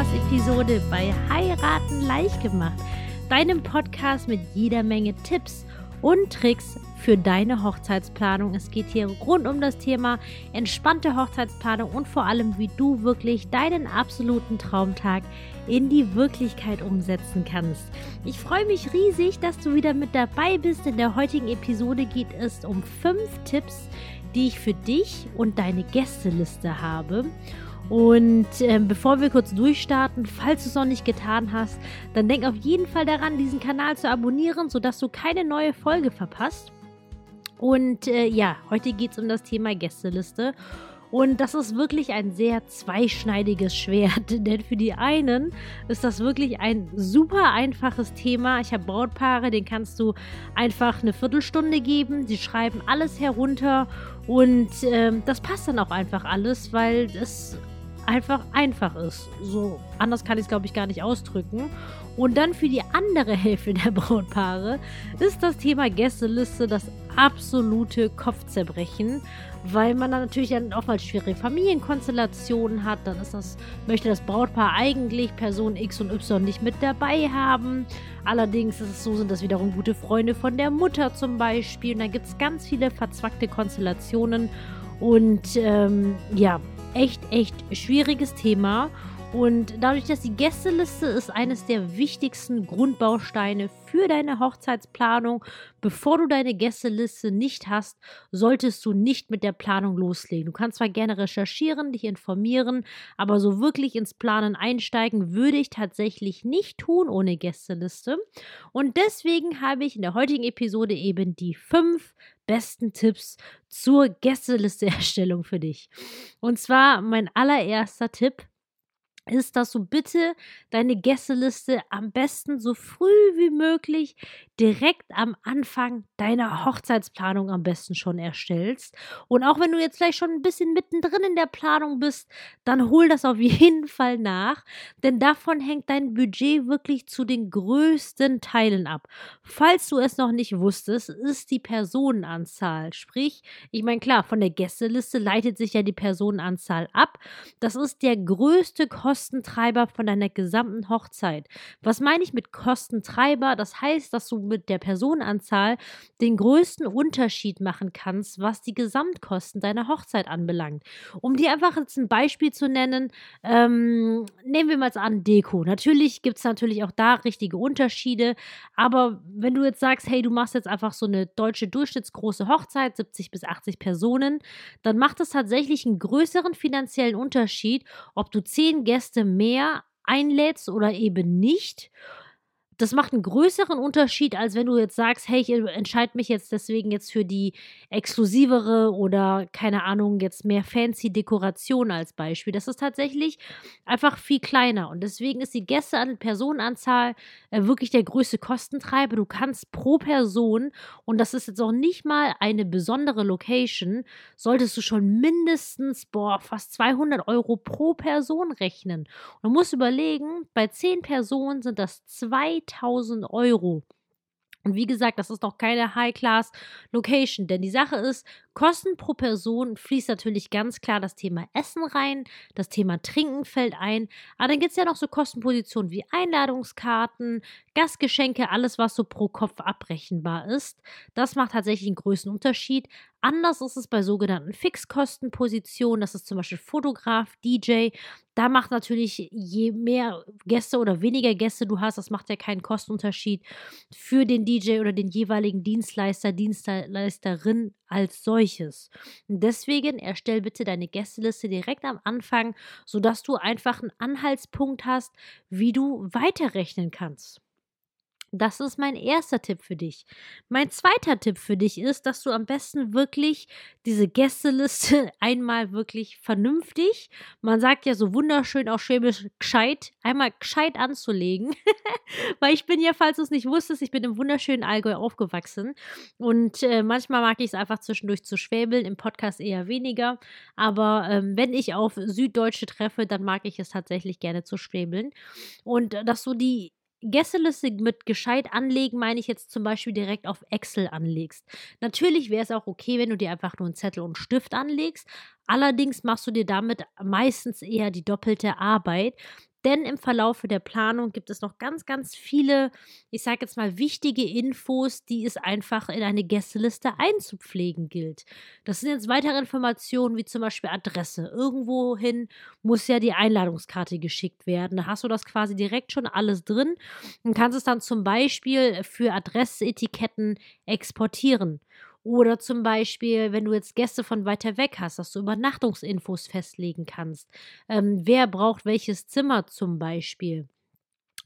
Podcast-Episode bei Heiraten leicht gemacht, deinem Podcast mit jeder Menge Tipps und Tricks für deine Hochzeitsplanung. Es geht hier rund um das Thema entspannte Hochzeitsplanung und vor allem, wie du wirklich deinen absoluten Traumtag in die Wirklichkeit umsetzen kannst. Ich freue mich riesig, dass du wieder mit dabei bist. In der heutigen Episode geht es um fünf Tipps, die ich für dich und deine Gästeliste habe. Und äh, bevor wir kurz durchstarten, falls du es noch nicht getan hast, dann denk auf jeden Fall daran, diesen Kanal zu abonnieren, sodass du keine neue Folge verpasst. Und äh, ja, heute geht es um das Thema Gästeliste. Und das ist wirklich ein sehr zweischneidiges Schwert, denn für die einen ist das wirklich ein super einfaches Thema. Ich habe Brautpaare, den kannst du einfach eine Viertelstunde geben, die schreiben alles herunter und äh, das passt dann auch einfach alles, weil es einfach einfach ist. So anders kann ich es, glaube ich, gar nicht ausdrücken. Und dann für die andere Hälfte der Brautpaare ist das Thema Gästeliste das absolute Kopfzerbrechen, weil man dann natürlich dann auch mal schwierige Familienkonstellationen hat. Dann ist das, möchte das Brautpaar eigentlich Person X und Y nicht mit dabei haben. Allerdings ist es so, sind das wiederum gute Freunde von der Mutter zum Beispiel. Und dann gibt es ganz viele verzwackte Konstellationen. Und ähm, ja, echt, echt schwieriges Thema. Und dadurch, dass die Gästeliste ist eines der wichtigsten Grundbausteine für deine Hochzeitsplanung, bevor du deine Gästeliste nicht hast, solltest du nicht mit der Planung loslegen. Du kannst zwar gerne recherchieren, dich informieren, aber so wirklich ins Planen einsteigen würde ich tatsächlich nicht tun ohne Gästeliste. Und deswegen habe ich in der heutigen Episode eben die fünf besten Tipps zur Gästelisteerstellung für dich. Und zwar mein allererster Tipp ist, dass du bitte deine Gästeliste am besten so früh wie möglich direkt am Anfang deiner Hochzeitsplanung am besten schon erstellst. Und auch wenn du jetzt vielleicht schon ein bisschen mittendrin in der Planung bist, dann hol das auf jeden Fall nach, denn davon hängt dein Budget wirklich zu den größten Teilen ab. Falls du es noch nicht wusstest, ist die Personenanzahl, sprich, ich meine klar, von der Gästeliste leitet sich ja die Personenanzahl ab. Das ist der größte Kostentreiber von deiner gesamten Hochzeit. Was meine ich mit Kostentreiber? Das heißt, dass du mit der Personenanzahl den größten Unterschied machen kannst, was die Gesamtkosten deiner Hochzeit anbelangt. Um dir einfach jetzt ein Beispiel zu nennen, ähm, nehmen wir mal an Deko. Natürlich gibt es natürlich auch da richtige Unterschiede, aber wenn du jetzt sagst, hey, du machst jetzt einfach so eine deutsche durchschnittsgroße Hochzeit, 70 bis 80 Personen, dann macht es tatsächlich einen größeren finanziellen Unterschied, ob du 10 Gäste mehr einlädst oder eben nicht das macht einen größeren Unterschied, als wenn du jetzt sagst, hey, ich entscheide mich jetzt deswegen jetzt für die exklusivere oder keine Ahnung, jetzt mehr fancy Dekoration als Beispiel. Das ist tatsächlich einfach viel kleiner und deswegen ist die Gäste an Personenanzahl äh, wirklich der größte Kostentreiber. Du kannst pro Person und das ist jetzt auch nicht mal eine besondere Location, solltest du schon mindestens boah, fast 200 Euro pro Person rechnen. Und du musst überlegen, bei 10 Personen sind das 2000 3000 Euro. Und wie gesagt, das ist noch keine High-Class-Location, denn die Sache ist, Kosten pro Person fließt natürlich ganz klar das Thema Essen rein, das Thema Trinken fällt ein, aber dann gibt es ja noch so Kostenpositionen wie Einladungskarten, Gastgeschenke, alles, was so pro Kopf abrechenbar ist. Das macht tatsächlich einen größten Unterschied. Anders ist es bei sogenannten Fixkostenpositionen, das ist zum Beispiel Fotograf, DJ. Da macht natürlich, je mehr Gäste oder weniger Gäste du hast, das macht ja keinen Kostenunterschied für den DJ oder den jeweiligen Dienstleister, Dienstleisterin als solches. Deswegen erstell bitte deine Gästeliste direkt am Anfang, sodass du einfach einen Anhaltspunkt hast, wie du weiterrechnen kannst. Das ist mein erster Tipp für dich. Mein zweiter Tipp für dich ist, dass du am besten wirklich diese Gästeliste einmal wirklich vernünftig, man sagt ja so wunderschön auch schwäbisch gescheit, einmal gescheit anzulegen. Weil ich bin ja, falls du es nicht wusstest, ich bin im wunderschönen Allgäu aufgewachsen und äh, manchmal mag ich es einfach zwischendurch zu schwäbeln, im Podcast eher weniger. Aber ähm, wenn ich auf Süddeutsche treffe, dann mag ich es tatsächlich gerne zu schwäbeln. Und äh, dass du die Gästeliste mit gescheit anlegen, meine ich jetzt zum Beispiel direkt auf Excel anlegst. Natürlich wäre es auch okay, wenn du dir einfach nur einen Zettel und einen Stift anlegst. Allerdings machst du dir damit meistens eher die doppelte Arbeit, Denn im Verlaufe der Planung gibt es noch ganz, ganz viele, ich sage jetzt mal, wichtige Infos, die es einfach in eine Gästeliste einzupflegen gilt. Das sind jetzt weitere Informationen wie zum Beispiel Adresse. Irgendwohin muss ja die Einladungskarte geschickt werden. Da hast du das quasi direkt schon alles drin und kannst es dann zum Beispiel für Adressetiketten exportieren. Oder zum Beispiel, wenn du jetzt Gäste von weiter weg hast, dass du Übernachtungsinfos festlegen kannst. Ähm, wer braucht welches Zimmer zum Beispiel?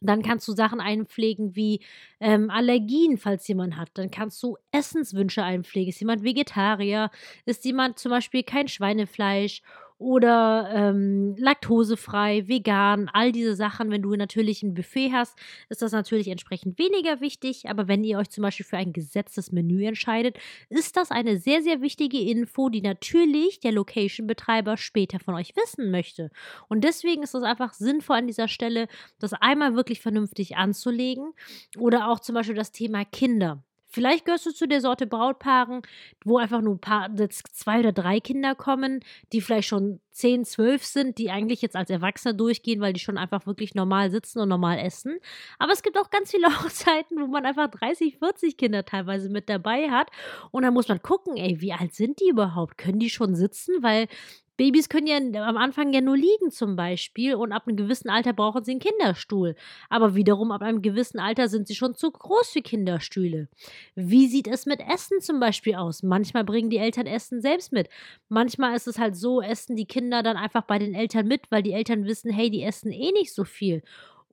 Dann kannst du Sachen einpflegen wie ähm, Allergien, falls jemand hat. Dann kannst du Essenswünsche einpflegen. Ist jemand Vegetarier? Ist jemand zum Beispiel kein Schweinefleisch? Oder ähm, laktosefrei, vegan, all diese Sachen. Wenn du natürlich ein Buffet hast, ist das natürlich entsprechend weniger wichtig. Aber wenn ihr euch zum Beispiel für ein gesetztes Menü entscheidet, ist das eine sehr, sehr wichtige Info, die natürlich der Location-Betreiber später von euch wissen möchte. Und deswegen ist es einfach sinnvoll an dieser Stelle, das einmal wirklich vernünftig anzulegen. Oder auch zum Beispiel das Thema Kinder. Vielleicht gehörst du zu der Sorte Brautpaaren, wo einfach nur ein paar, zwei oder drei Kinder kommen, die vielleicht schon zehn, zwölf sind, die eigentlich jetzt als Erwachsene durchgehen, weil die schon einfach wirklich normal sitzen und normal essen. Aber es gibt auch ganz viele Hochzeiten, wo man einfach 30, 40 Kinder teilweise mit dabei hat. Und da muss man gucken, ey, wie alt sind die überhaupt? Können die schon sitzen? Weil Babys können ja am Anfang ja nur liegen zum Beispiel und ab einem gewissen Alter brauchen sie einen Kinderstuhl. Aber wiederum ab einem gewissen Alter sind sie schon zu groß für Kinderstühle. Wie sieht es mit Essen zum Beispiel aus? Manchmal bringen die Eltern Essen selbst mit. Manchmal ist es halt so, essen die Kinder dann einfach bei den Eltern mit, weil die Eltern wissen, hey, die essen eh nicht so viel.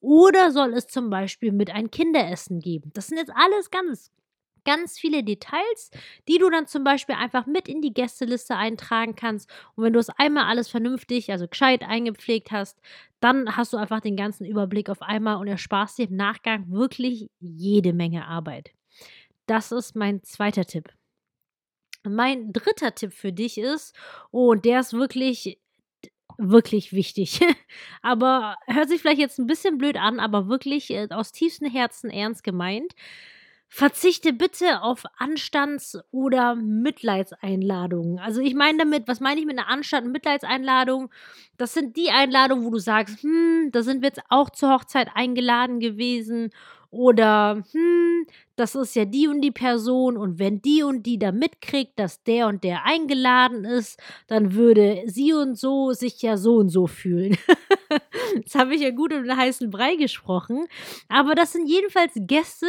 Oder soll es zum Beispiel mit ein Kinderessen geben? Das sind jetzt alles ganz ganz viele Details, die du dann zum Beispiel einfach mit in die Gästeliste eintragen kannst. Und wenn du es einmal alles vernünftig, also gescheit eingepflegt hast, dann hast du einfach den ganzen Überblick auf einmal und ersparst dir im Nachgang wirklich jede Menge Arbeit. Das ist mein zweiter Tipp. Mein dritter Tipp für dich ist, oh, und der ist wirklich wirklich wichtig. aber hört sich vielleicht jetzt ein bisschen blöd an, aber wirklich äh, aus tiefstem Herzen ernst gemeint. Verzichte bitte auf Anstands- oder Mitleidseinladungen. Also ich meine damit, was meine ich mit einer Anstand- und Mitleidseinladung? Das sind die Einladungen, wo du sagst, hm, da sind wir jetzt auch zur Hochzeit eingeladen gewesen oder, hm, das ist ja die und die Person und wenn die und die da mitkriegt, dass der und der eingeladen ist, dann würde sie und so sich ja so und so fühlen. Jetzt habe ich ja gut um den heißen Brei gesprochen. Aber das sind jedenfalls Gäste,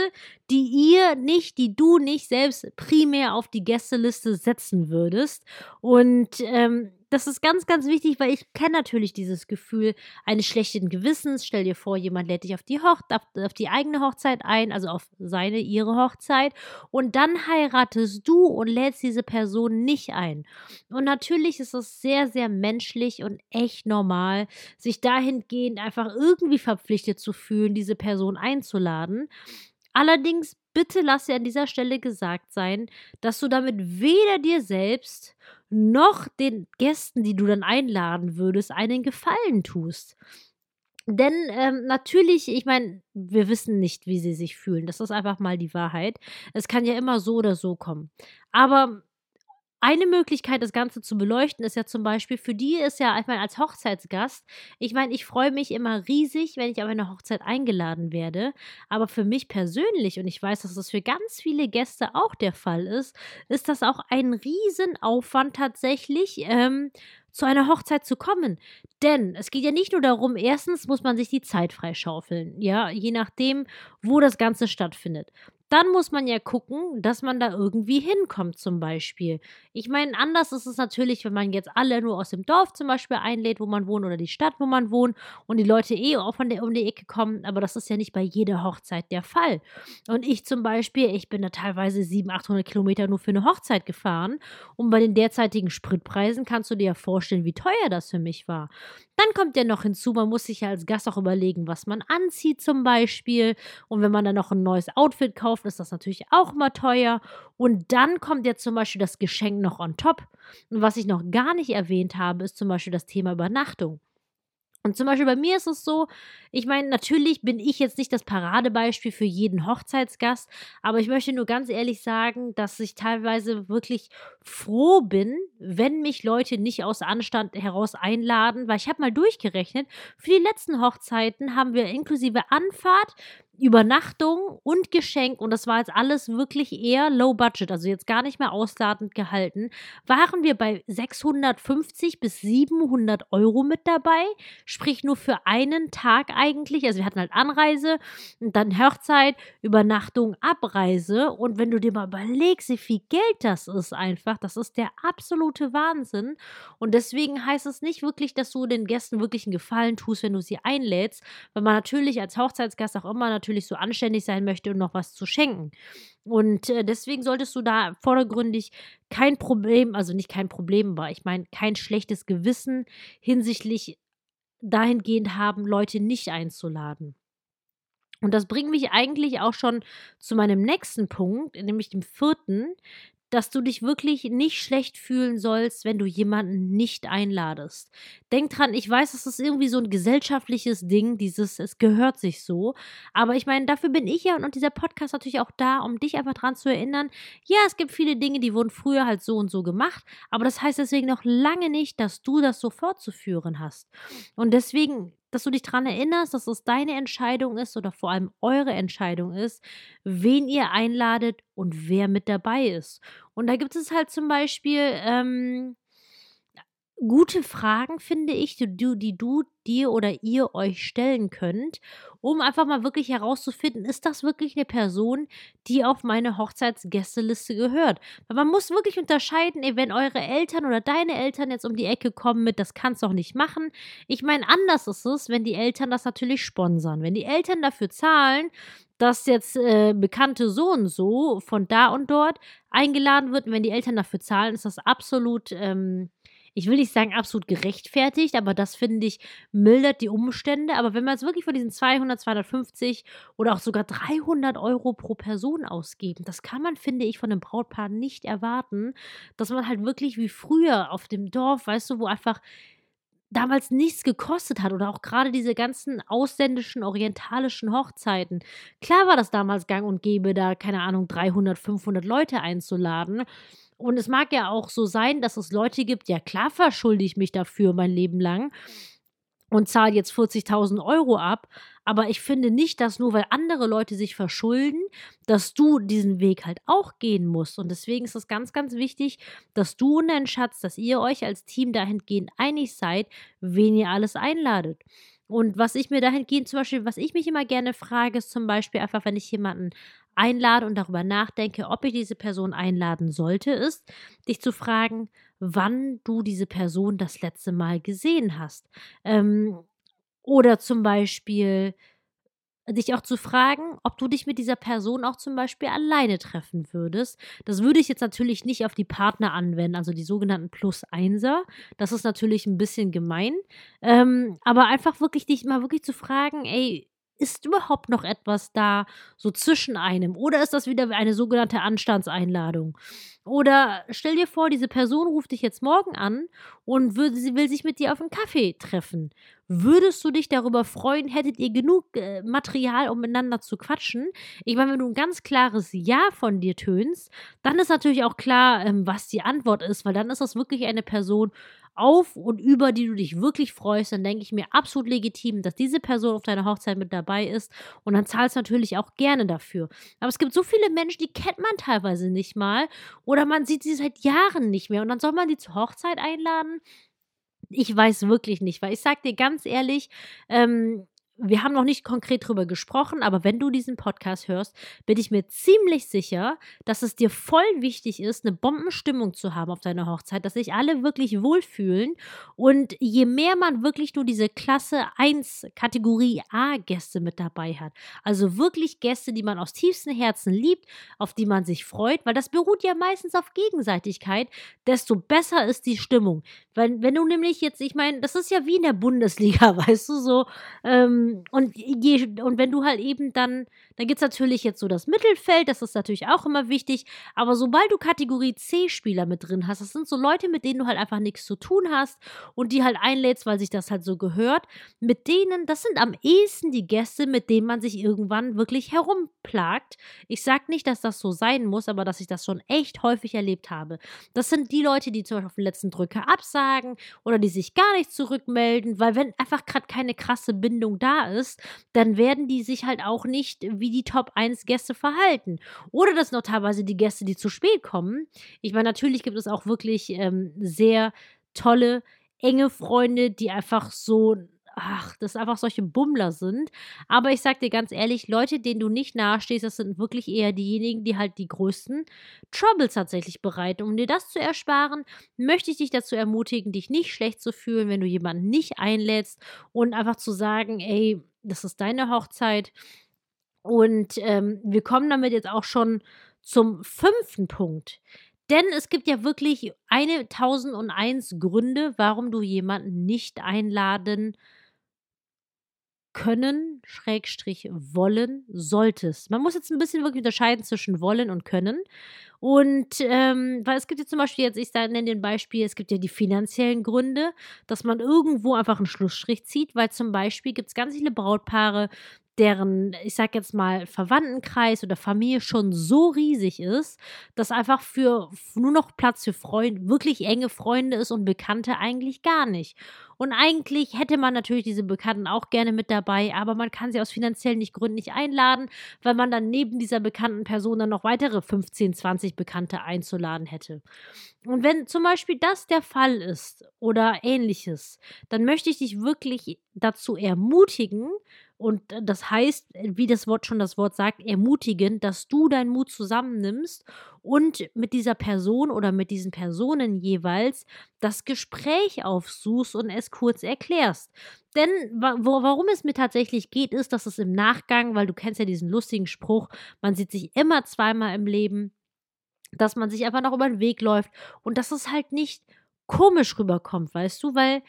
die ihr nicht, die du nicht selbst primär auf die Gästeliste setzen würdest. Und ähm, das ist ganz, ganz wichtig, weil ich kenne natürlich dieses Gefühl eines schlechten Gewissens. Stell dir vor, jemand lädt dich auf die, Hoch auf, auf die eigene Hochzeit ein, also auf seine, ihre Hochzeit. Und dann heiratest du und lädst diese Person nicht ein. Und natürlich ist es sehr, sehr menschlich und echt normal, sich dahingehend einfach irgendwie verpflichtet zu fühlen, diese Person einzuladen. Allerdings bitte lass dir an dieser Stelle gesagt sein, dass du damit weder dir selbst noch den Gästen, die du dann einladen würdest, einen Gefallen tust. Denn ähm, natürlich, ich meine, wir wissen nicht, wie sie sich fühlen. Das ist einfach mal die Wahrheit. Es kann ja immer so oder so kommen. Aber eine Möglichkeit, das Ganze zu beleuchten, ist ja zum Beispiel, für die ist ja, ich meine, als Hochzeitsgast, ich meine, ich freue mich immer riesig, wenn ich auf eine Hochzeit eingeladen werde. Aber für mich persönlich, und ich weiß, dass das für ganz viele Gäste auch der Fall ist, ist das auch ein Riesenaufwand tatsächlich, ähm, zu einer Hochzeit zu kommen. Denn es geht ja nicht nur darum, erstens muss man sich die Zeit freischaufeln, ja, je nachdem, wo das Ganze stattfindet dann muss man ja gucken, dass man da irgendwie hinkommt, zum Beispiel. Ich meine, anders ist es natürlich, wenn man jetzt alle nur aus dem Dorf zum Beispiel einlädt, wo man wohnt, oder die Stadt, wo man wohnt, und die Leute eh auch von der um die Ecke kommen, aber das ist ja nicht bei jeder Hochzeit der Fall. Und ich zum Beispiel, ich bin da teilweise 700, 800 Kilometer nur für eine Hochzeit gefahren, und bei den derzeitigen Spritpreisen kannst du dir ja vorstellen, wie teuer das für mich war. Dann kommt ja noch hinzu, man muss sich ja als Gast auch überlegen, was man anzieht zum Beispiel. Und wenn man dann noch ein neues Outfit kauft, ist das natürlich auch mal teuer. Und dann kommt ja zum Beispiel das Geschenk noch on top. Und was ich noch gar nicht erwähnt habe, ist zum Beispiel das Thema Übernachtung. Und zum Beispiel bei mir ist es so, ich meine, natürlich bin ich jetzt nicht das Paradebeispiel für jeden Hochzeitsgast, aber ich möchte nur ganz ehrlich sagen, dass ich teilweise wirklich froh bin, wenn mich Leute nicht aus Anstand heraus einladen, weil ich habe mal durchgerechnet, für die letzten Hochzeiten haben wir inklusive Anfahrt Übernachtung und Geschenk, und das war jetzt alles wirklich eher low budget, also jetzt gar nicht mehr ausladend gehalten, waren wir bei 650 bis 700 Euro mit dabei, sprich nur für einen Tag eigentlich. Also wir hatten halt Anreise und dann Hochzeit, Übernachtung, Abreise. Und wenn du dir mal überlegst, wie viel Geld das ist einfach, das ist der absolute Wahnsinn. Und deswegen heißt es nicht wirklich, dass du den Gästen wirklich einen Gefallen tust, wenn du sie einlädst, weil man natürlich als Hochzeitsgast auch immer natürlich natürlich so anständig sein möchte und noch was zu schenken. Und äh, deswegen solltest du da vordergründig kein Problem, also nicht kein Problem, aber ich meine kein schlechtes Gewissen hinsichtlich dahingehend haben, Leute nicht einzuladen. Und das bringt mich eigentlich auch schon zu meinem nächsten Punkt, nämlich dem vierten, dass du dich wirklich nicht schlecht fühlen sollst, wenn du jemanden nicht einladest. Denk dran, ich weiß, es ist irgendwie so ein gesellschaftliches Ding, dieses, es gehört sich so. Aber ich meine, dafür bin ich ja und dieser Podcast natürlich auch da, um dich einfach dran zu erinnern. Ja, es gibt viele Dinge, die wurden früher halt so und so gemacht, aber das heißt deswegen noch lange nicht, dass du das so fortzuführen hast. Und deswegen dass du dich daran erinnerst, dass es deine Entscheidung ist oder vor allem eure Entscheidung ist, wen ihr einladet und wer mit dabei ist. Und da gibt es halt zum Beispiel ähm, gute Fragen, finde ich, die du, die du dir oder ihr euch stellen könnt, um einfach mal wirklich herauszufinden, ist das wirklich eine Person, die auf meine Hochzeitsgästeliste gehört? Weil man muss wirklich unterscheiden, ey, wenn eure Eltern oder deine Eltern jetzt um die Ecke kommen mit, das kannst du auch nicht machen. Ich meine, anders ist es, wenn die Eltern das natürlich sponsern. Wenn die Eltern dafür zahlen, dass jetzt äh, bekannte so und so von da und dort eingeladen wird, und wenn die Eltern dafür zahlen, ist das absolut ähm, ich will nicht sagen absolut gerechtfertigt, aber das finde ich mildert die Umstände. Aber wenn man jetzt wirklich von diesen 200, 250 oder auch sogar 300 Euro pro Person ausgeben, das kann man, finde ich, von einem Brautpaar nicht erwarten, dass man halt wirklich wie früher auf dem Dorf, weißt du, wo einfach damals nichts gekostet hat oder auch gerade diese ganzen ausländischen, orientalischen Hochzeiten. Klar war das damals gang und gäbe, da, keine Ahnung, 300, 500 Leute einzuladen. Und es mag ja auch so sein, dass es Leute gibt, ja klar verschulde ich mich dafür mein Leben lang und zahle jetzt 40.000 Euro ab. Aber ich finde nicht, dass nur weil andere Leute sich verschulden, dass du diesen Weg halt auch gehen musst. Und deswegen ist es ganz, ganz wichtig, dass du und dein Schatz, dass ihr euch als Team dahingehend einig seid, wen ihr alles einladet. Und was ich mir dahingehend zum Beispiel, was ich mich immer gerne frage, ist zum Beispiel einfach, wenn ich jemanden einlade und darüber nachdenke, ob ich diese Person einladen sollte, ist, dich zu fragen, wann du diese Person das letzte Mal gesehen hast. Ähm, oder zum Beispiel dich auch zu fragen, ob du dich mit dieser Person auch zum Beispiel alleine treffen würdest. Das würde ich jetzt natürlich nicht auf die Partner anwenden, also die sogenannten Plus-Einser. Das ist natürlich ein bisschen gemein. Ähm, aber einfach wirklich dich mal wirklich zu fragen, ey, ist überhaupt noch etwas da, so zwischen einem? Oder ist das wieder eine sogenannte Anstandseinladung? Oder stell dir vor, diese Person ruft dich jetzt morgen an und will, sie will sich mit dir auf einen Kaffee treffen. Würdest du dich darüber freuen? Hättet ihr genug äh, Material, um miteinander zu quatschen? Ich meine, wenn du ein ganz klares Ja von dir tönst, dann ist natürlich auch klar, ähm, was die Antwort ist, weil dann ist das wirklich eine Person, auf und über die du dich wirklich freust, dann denke ich mir absolut legitim, dass diese Person auf deiner Hochzeit mit dabei ist und dann zahlst du natürlich auch gerne dafür. Aber es gibt so viele Menschen, die kennt man teilweise nicht mal oder man sieht sie seit Jahren nicht mehr und dann soll man die zur Hochzeit einladen. Ich weiß wirklich nicht, weil ich sag dir ganz ehrlich, ähm, wir haben noch nicht konkret drüber gesprochen, aber wenn du diesen Podcast hörst, bin ich mir ziemlich sicher, dass es dir voll wichtig ist, eine Bombenstimmung zu haben auf deiner Hochzeit, dass sich alle wirklich wohlfühlen. Und je mehr man wirklich nur diese Klasse 1 Kategorie A Gäste mit dabei hat, also wirklich Gäste, die man aus tiefstem Herzen liebt, auf die man sich freut, weil das beruht ja meistens auf Gegenseitigkeit, desto besser ist die Stimmung. Weil, wenn du nämlich jetzt, ich meine, das ist ja wie in der Bundesliga, weißt du, so, ähm, und, je, und wenn du halt eben dann Dann gibt es natürlich jetzt so das Mittelfeld, das ist natürlich auch immer wichtig. Aber sobald du Kategorie C-Spieler mit drin hast, das sind so Leute, mit denen du halt einfach nichts zu tun hast und die halt einlädst, weil sich das halt so gehört. Mit denen, das sind am ehesten die Gäste, mit denen man sich irgendwann wirklich herumplagt. Ich sag nicht, dass das so sein muss, aber dass ich das schon echt häufig erlebt habe. Das sind die Leute, die zum Beispiel auf den letzten Drücker absagen oder die sich gar nicht zurückmelden, weil wenn einfach gerade keine krasse Bindung da ist, dann werden die sich halt auch nicht wie die Top 1 Gäste verhalten. Oder das noch teilweise die Gäste, die zu spät kommen. Ich meine, natürlich gibt es auch wirklich ähm, sehr tolle, enge Freunde, die einfach so ach, das einfach solche Bummler sind. Aber ich sag dir ganz ehrlich, Leute, denen du nicht nahestehst, das sind wirklich eher diejenigen, die halt die größten Troubles tatsächlich bereiten. Um dir das zu ersparen, möchte ich dich dazu ermutigen, dich nicht schlecht zu fühlen, wenn du jemanden nicht einlädst und einfach zu sagen, ey, das ist deine Hochzeit. Und ähm, wir kommen damit jetzt auch schon zum fünften Punkt. Denn es gibt ja wirklich eine tausend und eins Gründe, warum du jemanden nicht einladen können, Schrägstrich wollen, solltest. Man muss jetzt ein bisschen wirklich unterscheiden zwischen wollen und können. Und ähm, weil es gibt ja zum Beispiel jetzt, ich nenne den Beispiel, es gibt ja die finanziellen Gründe, dass man irgendwo einfach einen Schlussstrich zieht, weil zum Beispiel gibt es ganz viele Brautpaare, deren, ich sag jetzt mal, Verwandtenkreis oder Familie schon so riesig ist, dass einfach für nur noch Platz für Freunde, wirklich enge Freunde ist und Bekannte eigentlich gar nicht. Und eigentlich hätte man natürlich diese Bekannten auch gerne mit dabei, aber man kann sie aus finanziellen nicht Gründen nicht einladen, weil man dann neben dieser bekannten Person dann noch weitere 15, 20 Bekannte einzuladen hätte. Und wenn zum Beispiel das der Fall ist oder ähnliches, dann möchte ich dich wirklich dazu ermutigen, und das heißt, wie das Wort schon das Wort sagt, ermutigen, dass du deinen Mut zusammennimmst und mit dieser Person oder mit diesen Personen jeweils das Gespräch aufsuchst und es kurz erklärst. Denn wo, warum es mir tatsächlich geht, ist, dass es im Nachgang, weil du kennst ja diesen lustigen Spruch, man sieht sich immer zweimal im Leben, dass man sich einfach noch über den Weg läuft und dass es halt nicht komisch rüberkommt, weißt du, weil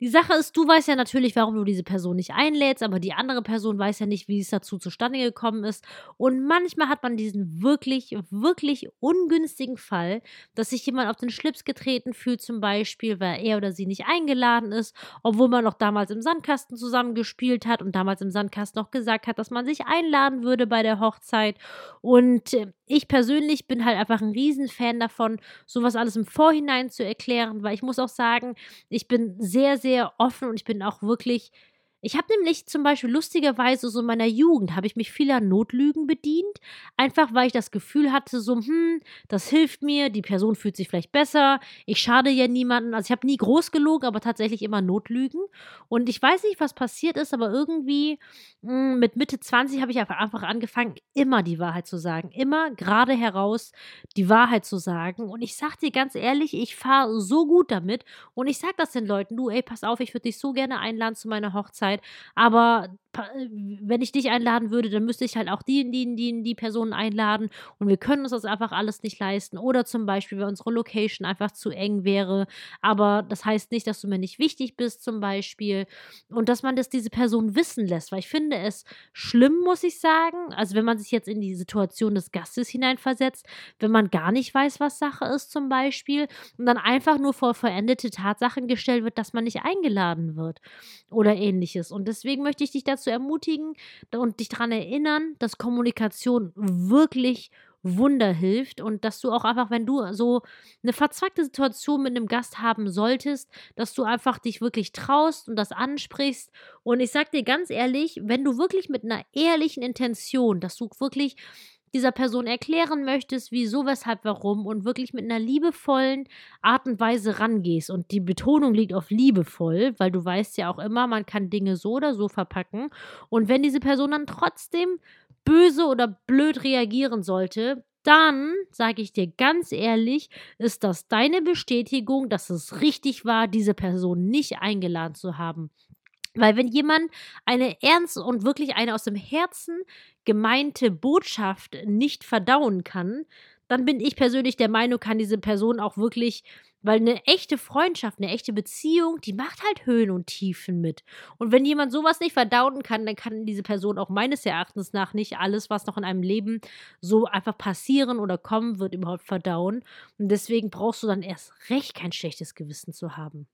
die Sache ist, du weißt ja natürlich, warum du diese Person nicht einlädst, aber die andere Person weiß ja nicht, wie es dazu zustande gekommen ist. Und manchmal hat man diesen wirklich, wirklich ungünstigen Fall, dass sich jemand auf den Schlips getreten fühlt, zum Beispiel, weil er oder sie nicht eingeladen ist, obwohl man noch damals im Sandkasten zusammen gespielt hat und damals im Sandkasten noch gesagt hat, dass man sich einladen würde bei der Hochzeit. Und äh, ich persönlich bin halt einfach ein Riesenfan davon, sowas alles im Vorhinein zu erklären, weil ich muss auch sagen, ich bin sehr, sehr offen und ich bin auch wirklich ich habe nämlich zum Beispiel lustigerweise so in meiner Jugend habe ich mich vieler Notlügen bedient, einfach weil ich das Gefühl hatte, so, hm, das hilft mir, die Person fühlt sich vielleicht besser, ich schade ja niemanden. Also ich habe nie groß gelogen, aber tatsächlich immer Notlügen. Und ich weiß nicht, was passiert ist, aber irgendwie mh, hm, mit Mitte 20 habe ich einfach angefangen, immer die Wahrheit zu sagen. Immer gerade heraus die Wahrheit zu sagen. Und ich sag dir ganz ehrlich, ich fahre so gut damit. Und ich sag das den Leuten, du, ey, pass auf, ich würde dich so gerne einladen zu meiner Hochzeit. Zeit. Aber äh, wenn ich dich einladen würde, dann müsste ich halt auch die, die, die, die Personen einladen und wir können uns das einfach alles nicht leisten. Oder zum Beispiel, wenn unsere Location einfach zu eng wäre. Aber das heißt nicht, dass du mir nicht wichtig bist, zum Beispiel. Und dass man das diese Person wissen lässt, weil ich finde es schlimm, muss ich sagen. Also, wenn man sich jetzt in die Situation des Gastes hineinversetzt, wenn man gar nicht weiß, was Sache ist, zum Beispiel, und dann einfach nur vor verendete Tatsachen gestellt wird, dass man nicht eingeladen wird oder ähnliches. Und deswegen möchte ich dich dazu ermutigen und dich daran erinnern, dass Kommunikation wirklich Wunder hilft und dass du auch einfach, wenn du so eine verzwackte Situation mit einem Gast haben solltest, dass du einfach dich wirklich traust und das ansprichst. Und ich sag dir ganz ehrlich, wenn du wirklich mit einer ehrlichen Intention, dass du wirklich dieser Person erklären möchtest, wieso, weshalb, warum und wirklich mit einer liebevollen Art und Weise rangehst. Und die Betonung liegt auf liebevoll, weil du weißt ja auch immer, man kann Dinge so oder so verpacken. Und wenn diese Person dann trotzdem böse oder blöd reagieren sollte, dann sage ich dir ganz ehrlich, ist das deine Bestätigung, dass es richtig war, diese Person nicht eingeladen zu haben. Weil wenn jemand eine ernst und wirklich eine aus dem Herzen gemeinte Botschaft nicht verdauen kann, dann bin ich persönlich der Meinung, kann diese Person auch wirklich weil eine echte Freundschaft, eine echte Beziehung, die macht halt Höhen und Tiefen mit. Und wenn jemand sowas nicht verdauen kann, dann kann diese Person auch meines Erachtens nach nicht alles, was noch in einem Leben so einfach passieren oder kommen wird, überhaupt verdauen. Und deswegen brauchst du dann erst recht kein schlechtes Gewissen zu haben.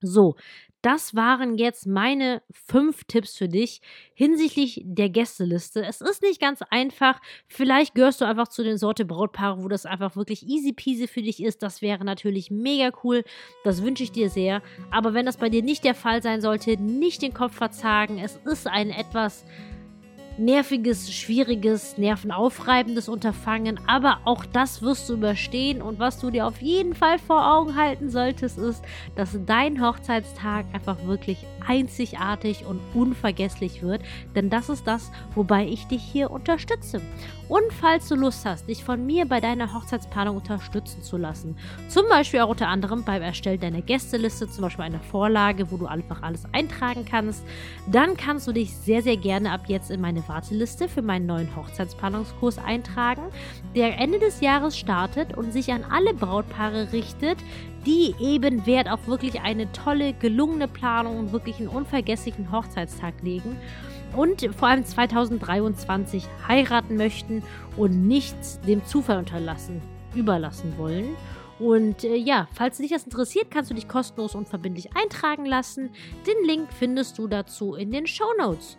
So, das waren jetzt meine fünf Tipps für dich hinsichtlich der Gästeliste. Es ist nicht ganz einfach. Vielleicht gehörst du einfach zu den Sorte Brautpaare, wo das einfach wirklich easy peasy für dich ist. Das wäre natürlich mega cool. Das wünsche ich dir sehr. Aber wenn das bei dir nicht der Fall sein sollte, nicht den Kopf verzagen. Es ist ein etwas nerviges, schwieriges, nervenaufreibendes Unterfangen, aber auch das wirst du überstehen. Und was du dir auf jeden Fall vor Augen halten solltest, ist, dass dein Hochzeitstag einfach wirklich einzigartig und unvergesslich wird, denn das ist das, wobei ich dich hier unterstütze. Und falls du Lust hast, dich von mir bei deiner Hochzeitsplanung unterstützen zu lassen, zum Beispiel auch unter anderem beim Erstellen deiner Gästeliste, zum Beispiel eine Vorlage, wo du einfach alles eintragen kannst, dann kannst du dich sehr, sehr gerne ab jetzt in meine Warteliste für meinen neuen Hochzeitsplanungskurs eintragen, der Ende des Jahres startet und sich an alle Brautpaare richtet, die eben Wert auf wirklich eine tolle, gelungene Planung und wirklich einen unvergesslichen Hochzeitstag legen und vor allem 2023 heiraten möchten und nichts dem Zufall unterlassen, überlassen wollen. Und äh, ja, falls dich das interessiert, kannst du dich kostenlos und verbindlich eintragen lassen. Den Link findest du dazu in den Show Notes.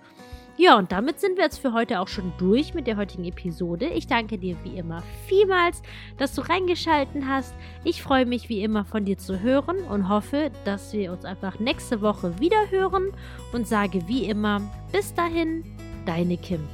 Ja, und damit sind wir jetzt für heute auch schon durch mit der heutigen Episode. Ich danke dir wie immer vielmals, dass du reingeschalten hast. Ich freue mich wie immer von dir zu hören und hoffe, dass wir uns einfach nächste Woche wieder hören und sage wie immer, bis dahin, deine Kim.